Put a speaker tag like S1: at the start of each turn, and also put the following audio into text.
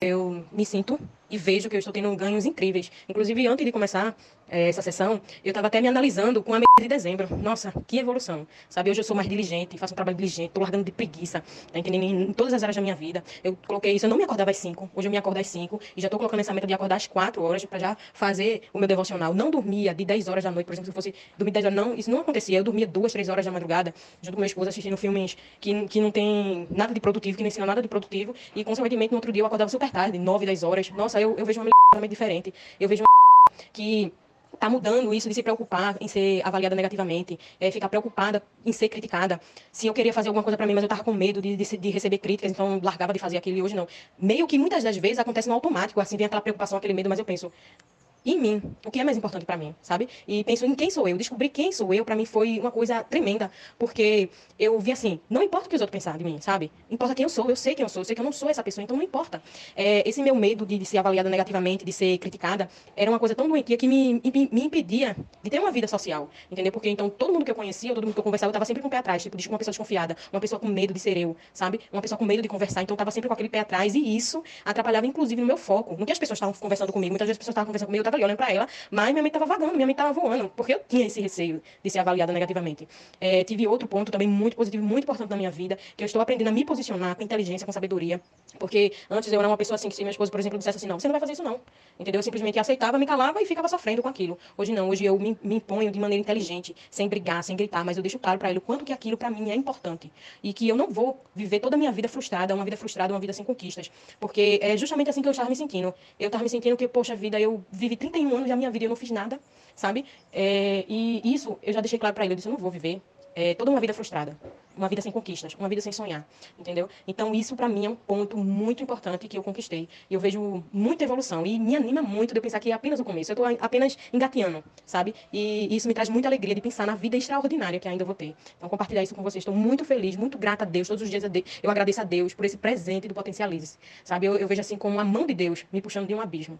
S1: eu me sinto e vejo que eu estou tendo ganhos incríveis. Inclusive, antes de começar é, essa sessão, eu estava até me analisando com a mês de dezembro. Nossa, que evolução. Sabe, hoje eu sou mais diligente, faço um trabalho diligente, estou largando de preguiça, tá entendendo? Em todas as áreas da minha vida. Eu coloquei isso, eu não me acordava às 5, hoje eu me acordo às 5 e já estou colocando essa meta de acordar às 4 horas para já fazer o meu devocional. Não dormia de 10 horas da noite, por exemplo, se eu fosse dormir 10 horas, não, isso não acontecia. Eu dormia 2, 3 horas da madrugada, junto com meu esposo, assistindo filmes que, que não tem nada de produtivo, que não ensinam nada de produtivo, e consequentemente no outro dia eu acordava super tarde, 9, 10 horas. Nossa, eu, eu vejo uma totalmente diferente. Eu vejo uma que está mudando isso de se preocupar em ser avaliada negativamente, é, ficar preocupada em ser criticada. Se eu queria fazer alguma coisa para mim, mas eu estava com medo de, de, de, receber críticas, então largava de fazer aquilo e hoje não. Meio que muitas das vezes acontece no automático, assim, vem aquela preocupação, aquele medo, mas eu penso, em mim, o que é mais importante para mim, sabe? E penso em quem sou eu. Descobrir quem sou eu, para mim, foi uma coisa tremenda, porque eu vi assim, não importa o que os outros pensarem de mim, sabe? Importa quem eu sou, eu sei quem eu sou, eu sei que eu não sou essa pessoa, então não importa. É, esse meu medo de, de, ser avaliada negativamente, de ser criticada, era uma coisa tão doentia que me, me, impedia de ter uma vida social, entendeu? Porque então todo mundo que eu conhecia, todo mundo que eu conversava, eu tava sempre com o pé atrás, tipo, uma pessoa desconfiada, uma pessoa com medo de ser eu, sabe? Uma pessoa com medo de conversar, então eu tava sempre com aquele pé atrás, e isso atrapalhava, inclusive, no meu foco. No que as pessoas estavam conversando comigo, muitas vezes as pessoas estavam conversando comigo, eu tava ali olhando pra ela, mas minha mente estava vagando, minha mente estava voando, porque eu tinha esse receio de ser avaliada negativamente. É, tive outro ponto também muito positivo, muito importante na minha vida, que eu estou aprendendo a me posicionar com inteligência, com sabedoria. Porque antes eu era uma pessoa assim, que se minha esposa, por exemplo, dissesse assim, não, você não vai fazer isso não. Entendeu? Eu simplesmente aceitava, me calava e ficava sofrendo com aquilo. Hoje não, hoje eu me, me imponho de maneira inteligente, sem brigar, sem gritar, mas eu deixo claro para ele o quanto que aquilo para mim é importante. E que eu não vou viver toda a minha vida frustrada, uma vida frustrada, uma vida sem conquistas. Porque é justamente assim que eu estava me sentindo. Eu estava me sentindo que, poxa vida, eu vivi 31 anos da minha vida e eu não fiz nada sabe? É, e isso eu já deixei claro para ele. Eu disse: eu não vou viver é, toda uma vida frustrada, uma vida sem conquistas, uma vida sem sonhar, entendeu? Então isso para mim é um ponto muito importante que eu conquistei. E eu vejo muita evolução e me anima muito de eu pensar que é apenas o começo. Eu estou apenas engateando, sabe? E isso me traz muita alegria de pensar na vida extraordinária que ainda vou ter. Então compartilhar isso com vocês. Estou muito feliz, muito grata a Deus todos os dias. Eu agradeço a Deus por esse presente do Potencialize, sabe? Eu, eu vejo assim como a mão de Deus me puxando de um abismo.